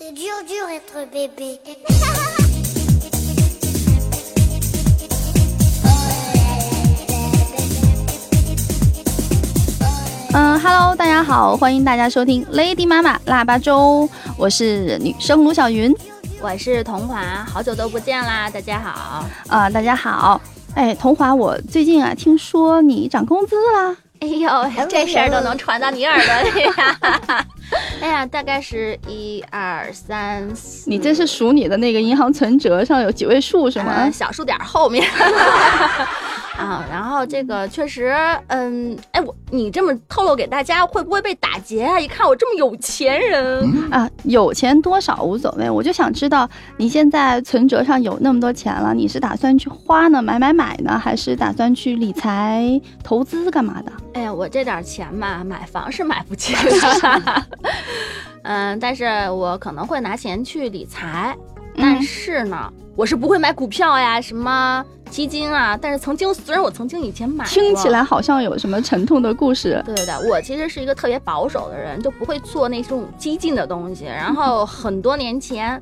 C'est dur, dur être bébé. 嗯，Hello，大家好，欢迎大家收听 Lady 妈妈腊八粥，我是女生卢小云。我是童华，好久都不见啦，大家好。啊、大家好。哎，童华，我最近啊，听说你涨工资啦。哎呦，这事儿都能传到你耳朵里呀！哎呀，大概是一二三四，你这是数你的那个银行存折上有几位数是吗？嗯小数点后面。啊，然后这个确实，嗯，哎，我你这么透露给大家，会不会被打劫啊？一看我这么有钱人，啊，有钱多少无所谓，我就想知道你现在存折上有那么多钱了，你是打算去花呢，买买买呢，还是打算去理财投资干嘛的？哎呀，我这点钱嘛，买房是买不起的。嗯，但是我可能会拿钱去理财，但是呢，我是不会买股票呀，什么基金啊。但是曾经，虽然我曾经以前买过，听起来好像有什么沉痛的故事。对对对，我其实是一个特别保守的人，就不会做那种激进的东西。然后 很多年前，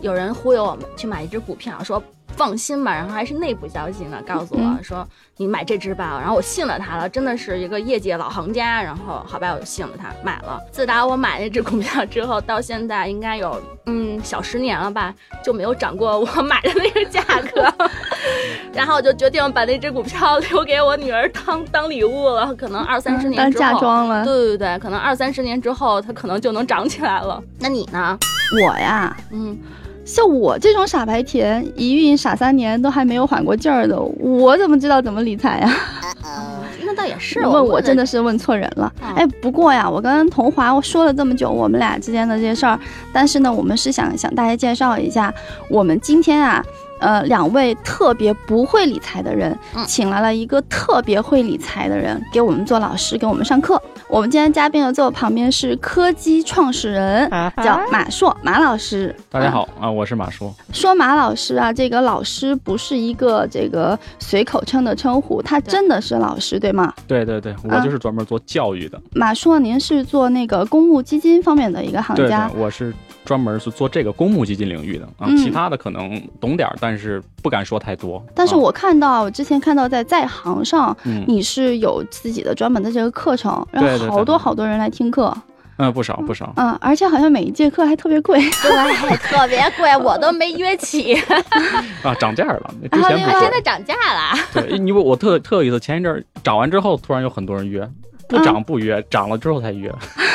有人忽悠我们去买一只股票，说放心吧，然后还是内部消息呢，告诉我嗯说你买这只吧。然后我信了他了，真的是一个业界老行家。然后好吧，我就信了他，买了。自打我买那只股票之后，到现在应该有嗯小十年了吧，就没有涨过我买的那个价格。然后我就决定把那只股票留给我女儿当 当礼物了，可能二三十年当之后，嫁妆了。对对对，可能二三十年之后，它可能就能涨起来了。那你呢？我呀，嗯，像我这种傻白甜，一孕傻三年都还没有缓过劲儿的，我怎么知道怎么理财呀？那倒也是。问我真的的是问错人了。嗯哎，不过呀，我跟童华我说了这么久我们俩之间的这些事儿，但是呢，我们是想向大家介绍一下，我们今天啊。呃，两位特别不会理财的人，嗯请来了一个特别会理财的人给我们做老师，给我们上课。我们今天嘉宾的坐我旁边是科技创始人，叫马硕马老师。大家好啊，我是马硕。说马老师啊，这个老师不是一个这个随口称的称呼，他真的是老师，对吗？对对对，我啊就是专门做教育的。马硕，您是做那个公募基金方面的一个行对对家，，我是专门是做这个公募基金领域的啊，嗯其他的可能懂点儿，但是不敢说太多。啊但是我看到我之前看到在在行上，嗯你是有自己的专门的这个课程，然后好多好多人来听课，嗯不少不少，嗯，而且好像每一节课还特别贵。对，特别贵，我都没约起。啊涨价了，之前不是现在涨价了。对，因为我特特有意思，前一阵儿涨完之后，突然有很多人约，不涨不约，涨了之后才约。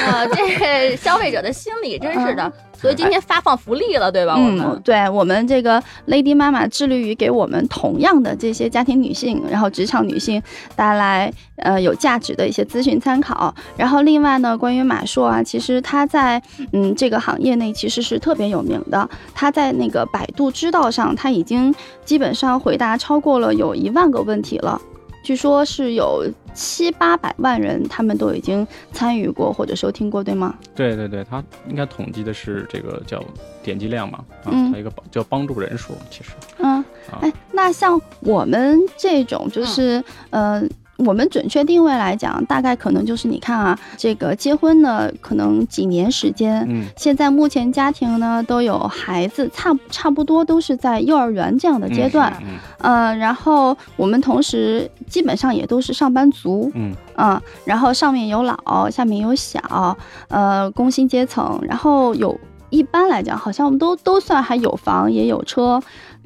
呃，这消费者的心理真是的。所以今天发放福利了，对吧？我嗯，们对我们这个 Lady 妈妈致力于给我们同样的这些家庭女性，然后职场女性带来呃有价值的一些资讯参考。然后另外呢，关于马硕啊，其实他在嗯这个行业内其实是特别有名的。他在那个百度知道上，他已经基本上回答超过了有一万个问题了。据说是有七八百万人，他们都已经参与过或者收听过，对吗？对对对，他应该统计的是这个叫点击量嘛，啊，嗯它一个帮叫帮助人数，其实嗯，啊哎，那像我们这种，就是、呃，我们准确定位来讲，大概可能就是你看啊，这个结婚呢，可能几年时间。嗯现在目前家庭呢都有孩子，差差不多都是在幼儿园这样的阶段，嗯呃，然后我们同时基本上也都是上班族，嗯嗯，然后上面有老，下面有小，呃，工薪阶层，然后有一般来讲，好像我们都都算还有房也有车，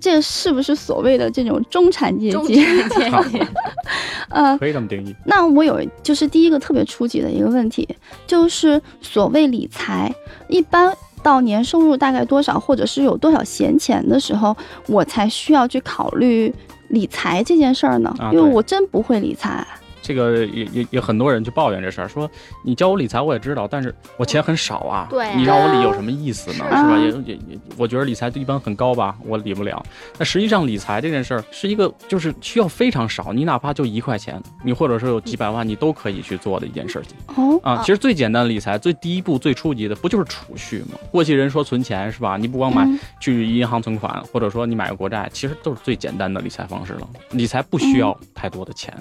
这是不是所谓的这种中产阶中级？产阶级。呃，可以这么定义。那我有就是第一个特别初级的一个问题，就是所谓理财，一般。到年收入大概多少，或者是有多少闲钱的时候，我才需要去考虑理财这件事儿呢？因为我真不会理财。这个也也也很多人去抱怨这事儿，说你教我理财我也知道，但是我钱很少啊，对啊你让我理有什么意思呢？是是吧？啊也也也，我觉得理财一般很高吧，我理不了。那实际上理财这件事儿是一个就是需要非常少，你哪怕就一块钱，你或者说有几百万，你都可以去做的一件事情哦，啊。啊其实最简单的理财，最第一步最初级的不就是储蓄吗？过去人说存钱是吧？你不光买嗯去银行存款，或者说你买个国债，其实都是最简单的理财方式了。理财不需要太多的钱，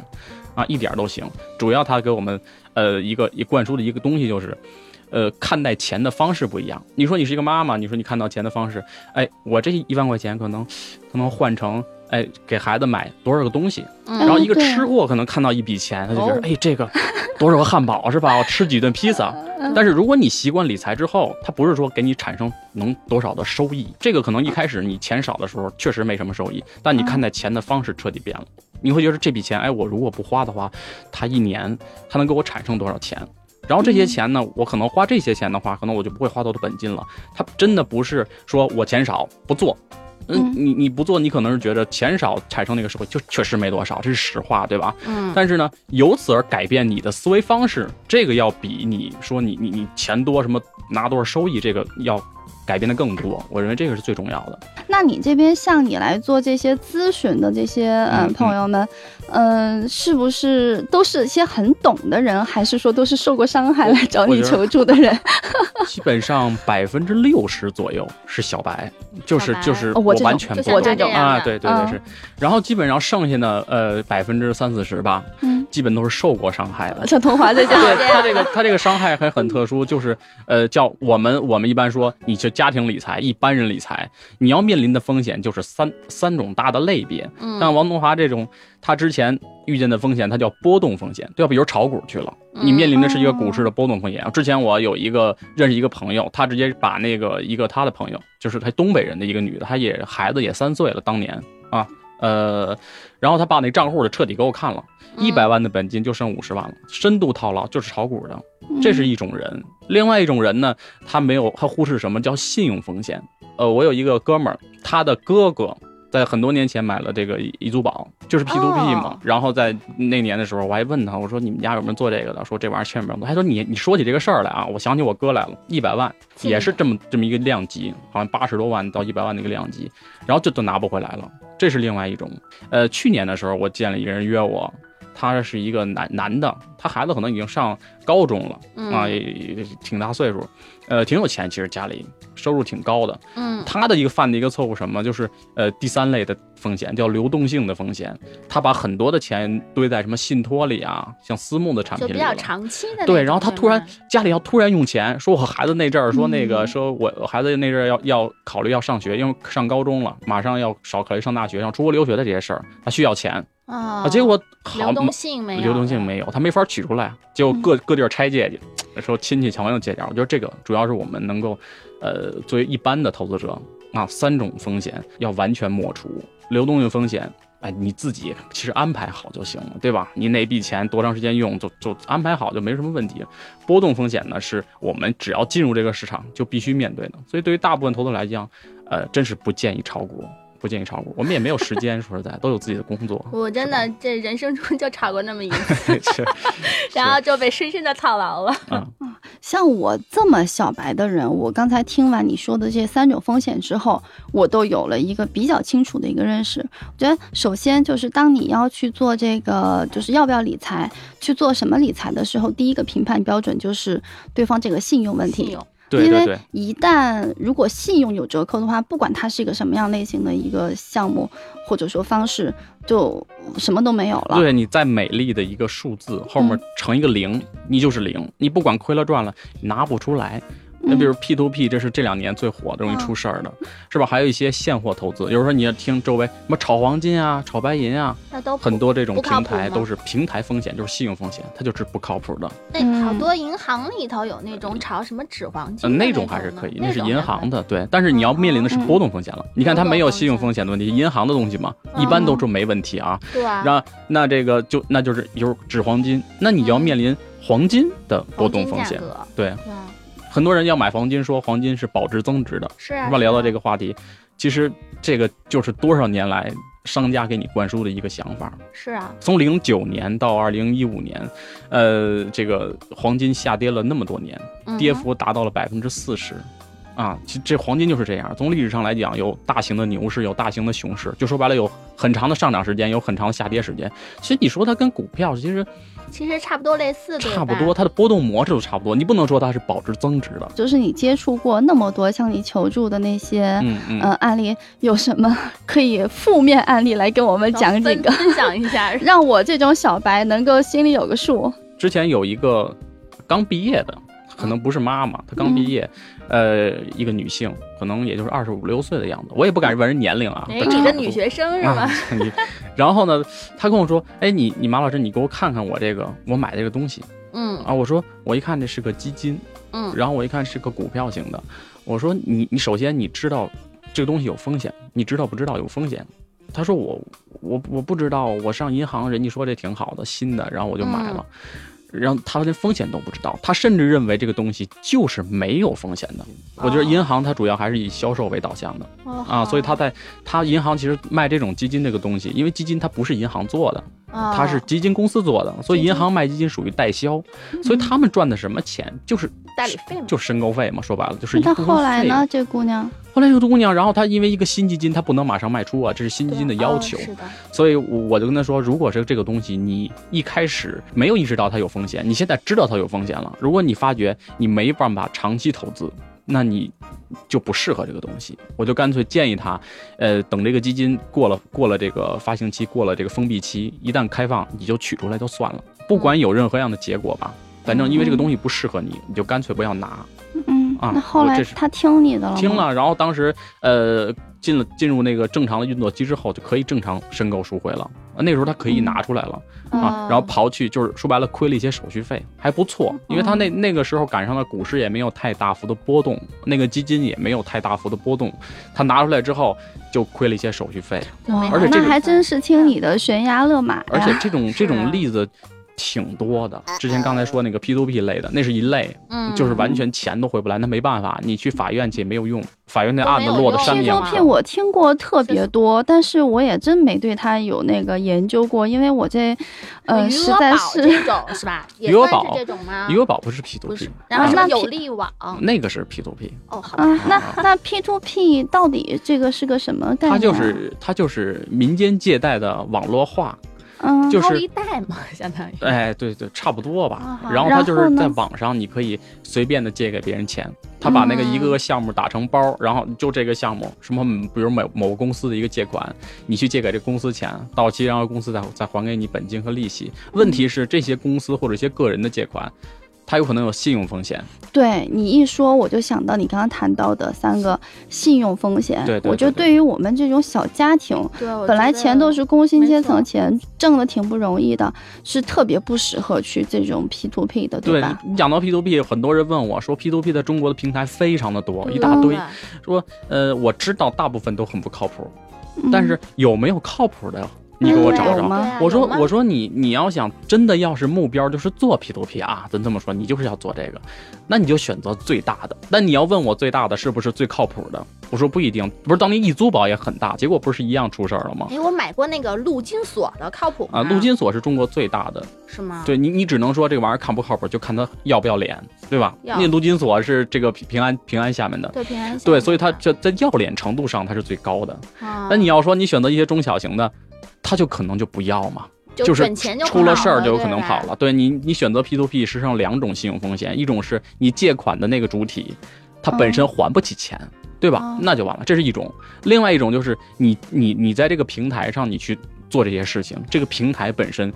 啊，一点儿都行。主要他给我们呃一个一灌输的一个东西就是，呃看待钱的方式不一样。你说你是一个妈妈，你说你看到钱的方式，哎，我这一万块钱可能可能换成哎给孩子买多少个东西，嗯然后一个吃货可能看到一笔钱，他就觉得哦哎这个多少个汉堡是吧？我吃几顿披萨。但是如果你习惯理财之后，它不是说给你产生能多少的收益，这个可能一开始你钱少的时候确实没什么收益，但你看待钱的方式彻底变了。你会觉得这笔钱，哎，我如果不花的话，它一年它能给我产生多少钱？然后这些钱呢，我可能花这些钱的话，可能我就不会花多的本金了。它真的不是说我钱少不做，嗯嗯，你你不做，你可能是觉得钱少产生那个社会就确实没多少，这是实话，对吧？嗯，但是呢，由此而改变你的思维方式，这个要比你说你你你钱多什么拿多少收益，这个要改变的更多。我认为这个是最重要的。那你这边向你来做这些咨询的这些嗯嗯朋友们，嗯、是不是都是一些很懂的人，还是说都是受过伤害来找你求助的人？基本上百分之六十左右是小白，就是就是哦我完全不懂啊，的对对对嗯是。然后基本上剩下的呃百分之三四十吧，嗯，基本都是受过伤害的。像童华在讲，对他这个他这个伤害还很特殊，就是呃叫我们我们一般说你是家庭理财、一般人理财，你要面临的风险就是三三种大的类别。嗯像王东华这种，他之前遇见的风险，它叫波动风险，对吧？比如炒股去了，你面临的是一个股市的波动风险。之前我有一个认识一个朋友，他直接把那个一个他的朋友，就是他东北人的一个女的，她也孩子也三岁了，当年啊，呃，然后他把那账户的彻底给我看了，一百万的本金就剩五十万了，深度套牢就是炒股的，这是一种人。另外一种人呢，他没有他忽视什么叫信用风险。呃，我有一个哥们儿，他的哥哥在很多年前买了这个遗租宝，就是 P to P 嘛。哦然后在那年的时候，我还问他，我说你们家有没有做这个的？说这玩意儿千万不要做。他说你你说起这个事儿来啊，我想起我哥来了，一百万也是这么这么一个量级，好像八十多万到一百万的一个量级，然后就都拿不回来了。这是另外一种。呃，去年的时候，我见了一个人约我。他是一个男男的，他孩子可能已经上高中了、嗯啊，也也挺大岁数，呃，挺有钱，其实家里收入挺高的。嗯。他的一个犯的一个错误什么，就是呃第三类的风险叫流动性的风险，他把很多的钱堆在什么信托里啊，像私募的产就比较品里了。长期的对，然后他突然家里要突然用钱，说我孩子那阵儿说那个、嗯。说我我孩子那阵儿要要考虑要上学，因为上高中了，马上要少考虑上大学，要出国留学的这些事儿，他需要钱啊啊，结果好流动性没有，流动性没有，他没法取出来，结果各各地儿拆借去，说亲戚抢朋友借点。我觉得这个主要是我们能够，呃，作为一般的投资者啊，三种风险要完全抹除。流动性风险，哎，你自己其实安排好就行了，对吧？你哪笔钱多长时间用，就就安排好就没什么问题。波动风险呢，是我们只要进入这个市场就必须面对的。所以对于大部分投资者来讲，呃，真是不建议炒股，不建议炒股。我们也没有时间，说实在，都有自己的工作。我真的这人生中就炒过那么一次，是然后就被深深的套牢了。啊，像我这么小白的人，我刚才听完你说的这三种风险之后，我都有了一个比较清楚的一个认识。我觉得首先就是当你要去做这个，就是要不要理财，去做什么理财的时候，第一个评判标准就是对方这个信用问题。信用因为。一旦如果信用有折扣的话，不管它是一个什么样类型的一个项目或者说方式，就什么都没有了。对，你再美丽的一个数字后面乘一个零，你就是零，你不管亏了赚了，拿不出来。那比如 P to P，这是这两年最火的，容易出事儿的，是吧？还有一些现货投资，有时候你要听周围什么炒黄金啊、炒白银啊，那都很多这种平台都是平台风险，就是信用风险，它就是不靠谱的。那好多银行里头有那种炒什么纸黄金嗯，那种还是可以，那那是银行的，对。但是你要面临的是嗯波动风险了。你看它没有信用风风险的问题，银行的东西嘛，一般都是没问题啊。对啊，那那这个就那就是就是纸黄金，那你就要面临黄金的波动风险。对，对啊很多人要买黄金，说黄金是保值增值的，是啊，是吧？聊到这个个话题，其实这个就是多少年来商家给你灌输的一个想法。是啊，从零九年到二零一五年，呃，这个黄金下跌了那么多年，嗯跌幅达到了百分之四十。啊，其实这黄金就是这样。从历史上来讲，有大型的牛市，有大型的熊市，就说白了，有很长的上涨时间，有很长的下跌时间。其实你说它跟股票其实其实差不多类似，的差不多，。它的波动模式都差不多。你不能说它是保值增值的。就是你接触过那么多向你求助的那些嗯嗯。呃案例，有什么可以负面案例来跟我们讲几个，分分享一下，让我这种小白能够心里有个数。之前有一个刚毕业的可能不是妈妈，她刚毕业，呃，一个女性，可能也就是二十五六岁的样子，我也不敢问人年龄啊。你的女学生是吗然后呢，她跟我说，哎，你你马老师，你给我看看我这个我买这个东西嗯啊。我说我一看这是个基金，嗯然后我一看是个股票型的，我说你你首先你知道这个东西有风险，你知道不知道有风险？他说我我我不知道，我上银行人家说这挺好的新的，然后我就买了。然后他连风险都不知道，他甚至认为这个东西就是没有风险的。我觉得银行它主要还是以销售为导向的哦啊，所以他在他银行其实卖这种基金这个东西，因为基金它不是银行做的，哦它是基金公司做的，所以银行卖基金属于代销，所以他们赚的什么钱就是代理费嘛。就是申购费嘛，说白了就是一那部分费用后来呢？？这姑娘，后来有个姑娘，然后她因为一个新基金，她不能马上卖出啊，这是新基金的要求，所以我我就跟她说，如果是这个东西，你一开始没有意识到它有风险，你现在知道它有风险了，如果你发觉你没办法长期投资，那你就不适合这个东西。我就干脆建议她，呃，等这个基金过了 过了这个发行期，过了这个封闭期，一旦开放，你就取出来就算了，不管有任何样的结果吧。反正因为这个东西不适合你，你就干脆不要拿。嗯，啊那后来他听你的了吗？听了，然后当时呃进了进入那个正常的运作期之后，就可以正常申购赎回了。啊，那时候他可以拿出来了、嗯啊，然后刨去就是说白了亏了一些手续费，还不错，因为他嗯那那个时候赶上了股市也没有太大幅的波动，那个基金也没有太大幅的波动，他拿出来之后就亏了一些手续费，哇，而且这还真是听你的悬崖勒马呀。而且这种这种例子。挺多的，之前刚才说那个 P to P 类的，那是一类，嗯。就是完全钱都回不来，那没办法，你去法院去也没有用，法院那案子落的山一样嘛种片我听过特别多，但是我也真没对他有那个研究过，因为我这，呃，实在额宝是这种 是吧？余额宝这种吗？余额宝不是 P to P，，然后啊那有利网。那个是 P to P，哦，好啊，那那 P to P 到底这个是个什么概念啊？它就是它就是民间借贷的网络化，嗯，就是高利贷嘛，相当于。哎，对对，差不多吧啊。然后他就是在网上你可以随便的借给别人钱，他把那个一个个项目打成包，然后就这个项目什么，比如某某个公司的一个借款，你去借给这公司钱，到期然后公司再再还给你本金和利息。问题是这些公司或者一些个人的借款。它有可能有信用风险，对你一说，我就想到你刚刚谈到的三个信用风险。对对对我觉得对对于我们这种小家庭，对，本来钱都是工薪阶层钱，挣的挺不容易的，是特别不适合去这种 P to P 的，对吧？你讲到 P to P，很多人问我说 P to P 在中国的平台非常的多，一大堆。说呃，我知道大部分都很不靠谱，嗯但是有没有靠谱的？你给我找找。我说我说你你要想真的要是目标就是做 P to P 啊，咱这么说，你就是要做这个，那你就选择最大的。但你要问我最大的是不是最靠谱的？我说不一定，不是当年易租宝也很大，结果不是一样出事儿了吗？哎，我买过那个陆金所的，靠谱啊，吗陆金所是中国最大的，是吗？对你你只能说这个玩意儿看不靠谱，就看他要不要脸，对吧？那陆金所是这个平平安平安下面的。对平安对，所以它的这在要脸程度上它是最高的。啊那你要说你选择一些中小型的，它就可能就不要嘛。就是出了事儿就有可能跑了。对你，你选择 P to P 实际上两种信用风险，一种是你借款的那个主体，他本身还不起钱，对吧？哦那就完了，这是一种。另外一种就是你你你在这个平台上你去做这些事情，这个平台本身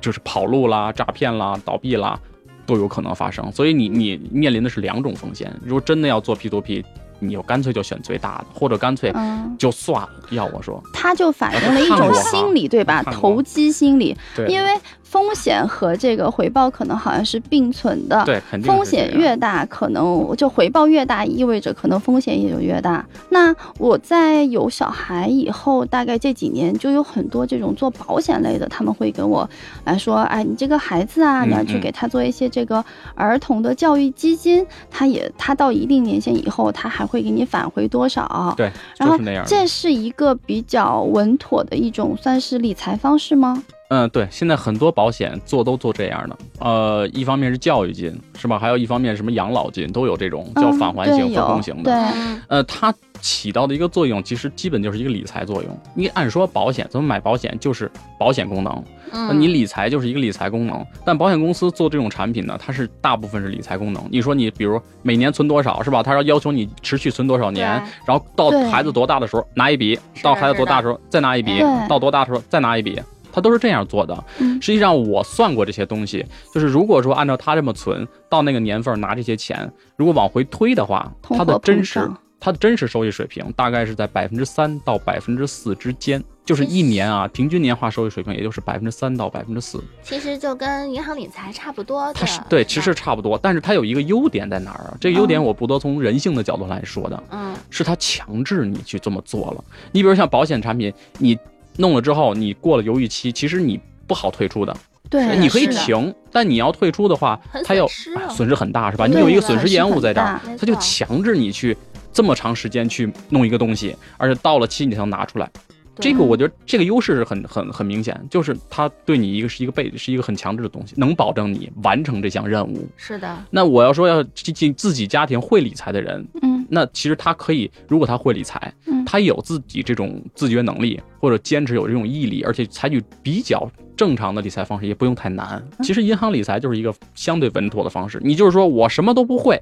就是跑路啦、诈骗啦、倒闭啦，都有可能发生。所以你你面临的是两种风险。如果真的要做 P to P，你就干脆就选最大的，或者干脆嗯，就算了。要我说，他就反映了一种心理，对吧？投机心理，对，因为风险和这个回报可能好像是并存的。对肯定风险越大，可能就回报越大，意味着可能风险也就越大。那我在有小孩以后，大概这几年就有很多这种做保险类的，他们会跟我来说，哎，你这个孩子啊，嗯你要去嗯给他做一些这个儿童的教育基金，他也他到一定年限以后，他还会给你返回多少？对，然后。这是一个比较稳妥的一种算是理财方式吗？嗯，对，现在很多保险做都做这样的，呃，一方面是教育金，是吧？还有一方面什么养老金都有这种叫嗯返还型、对有分红型的。呃，它起到的一个作用，其实基本就是一个理财作用。你按说保险咱们买保险就是保险功能，那嗯，你理财就是一个理财功能。但保险公司做这种产品呢，它是大部分是理财功能。你说你比如每年存多少是吧？它要要求你持续存多少年，然后到孩子多大的时候拿一笔，到孩子多大的的时候再拿一笔，到多大的时候再拿一笔。它都是这样做的。嗯实际上我算过这些东西，就是如果说按照它这么存，到那个年份拿这些钱，如果往回推的话，它的真实胀它的真实收益水平大概是在百分之三到百分之四之间，就是一年啊，平均年化收益水平也就是百分之三到百分之四。其实就跟银行理财差不多的。它是对，其实差不多，但是它有一个优点在哪儿啊？这个优点嗯我不得从人性的角度来说的，嗯，是它强制你去这么做了。你比如像保险产品，你弄了之后，你过了犹豫期，其实你不好退出的，对，你可以停，但你要退出的话很，它要损失损失很大，是吧？对你有一个损失延误在这儿它就强制你去这么长时间去弄一个东西，而且到了期你才能拿出来。这个我觉得这个优势是很很很明显，就是它对你一个是一个被是一个很强制的东西，能保证你完成这项任务。是的，那我要说要进进自己家庭会理财的人，嗯。那其实他可以，如果他会理财，嗯他有自己这种自觉能力，或者坚持有这种毅力，而且采取比较正常的理财方式，也不用太难。嗯其实银行理财就是一个相对稳妥的方式。你就是说我什么都不会，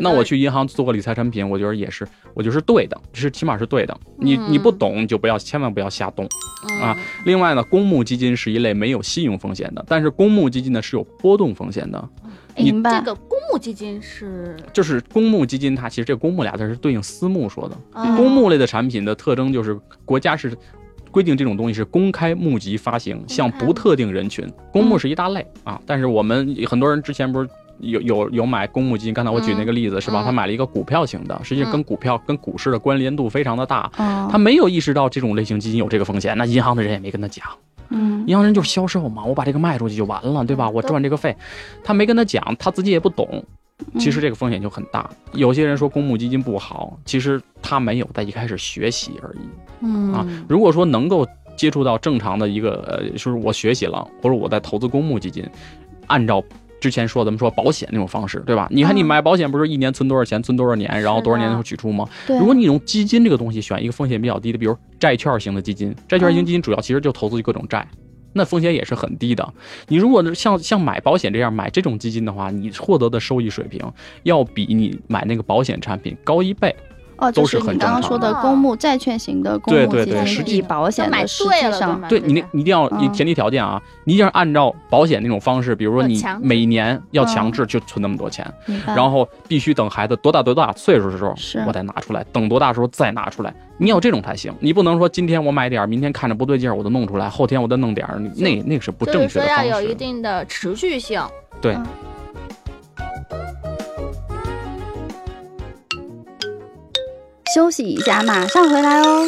那我去银行做个理财产品，我觉得也是，我觉得是对的，是起码是对的。你嗯你不懂，你就不要千万不要瞎动。啊嗯另外呢，公募基金是一类没有信用风险的，但是公募基金呢是有波动风险的。你明白这。个公募基金是就是公募基金，它其实这公募俩字是对应私募说的。嗯公募类的产品的特征就是国家是规定这种东西是公开募集发行，向不特定人群。公募是一大类啊，但是我们很多人之前不是。有有有买公募基金，刚才我举那个例子、是吧？嗯他买了一个股票型的，实际上跟股票、跟股市的关联度非常的大。哦他没有意识到这种类型基金有这个风险，那银行的人也没跟他讲。嗯银行人就是销售嘛，我把这个卖出去就完了，对吧？我赚这个费，他没跟他讲，他自己也不懂。其实这个风险就很大。有些人说公募基金不好，其实他没有在一开始学习而已嗯啊。如果说能够接触到正常的一个呃，就是我学习了，或者我在投资公募基金，按照。之前说咱们说保险那种方式，对吧？你看你嗯买保险不是一年存多少钱，存多少年，然后多少年是的后取出吗？如果你用基金这个东西选一个风险比较低的，比如债券型的基金，债券型基金主要其实就投资于各种债，那风险也是很低的。你如果像像买保险这样买这种基金的话，你获得的收益水平要比你买那个保险产品高一倍。哦，都就是是你刚刚很正常的说的公募债券型的公对对募基金对实际保险买的实对了际上对你那一定要嗯前提条件啊，你一定要按照保险那种方式，比如说你每年要强制就存那么多钱，然后必须等孩子多大多大岁数的时候是我再拿出来，等多大时候再拿出来。你要这种才行，你不能说今天我买点儿，明天看着不对劲儿我就弄出来，后天我再弄点儿，那那个是不正确是说要的方式。有一定的持续性。对休息一下，马上回来哦。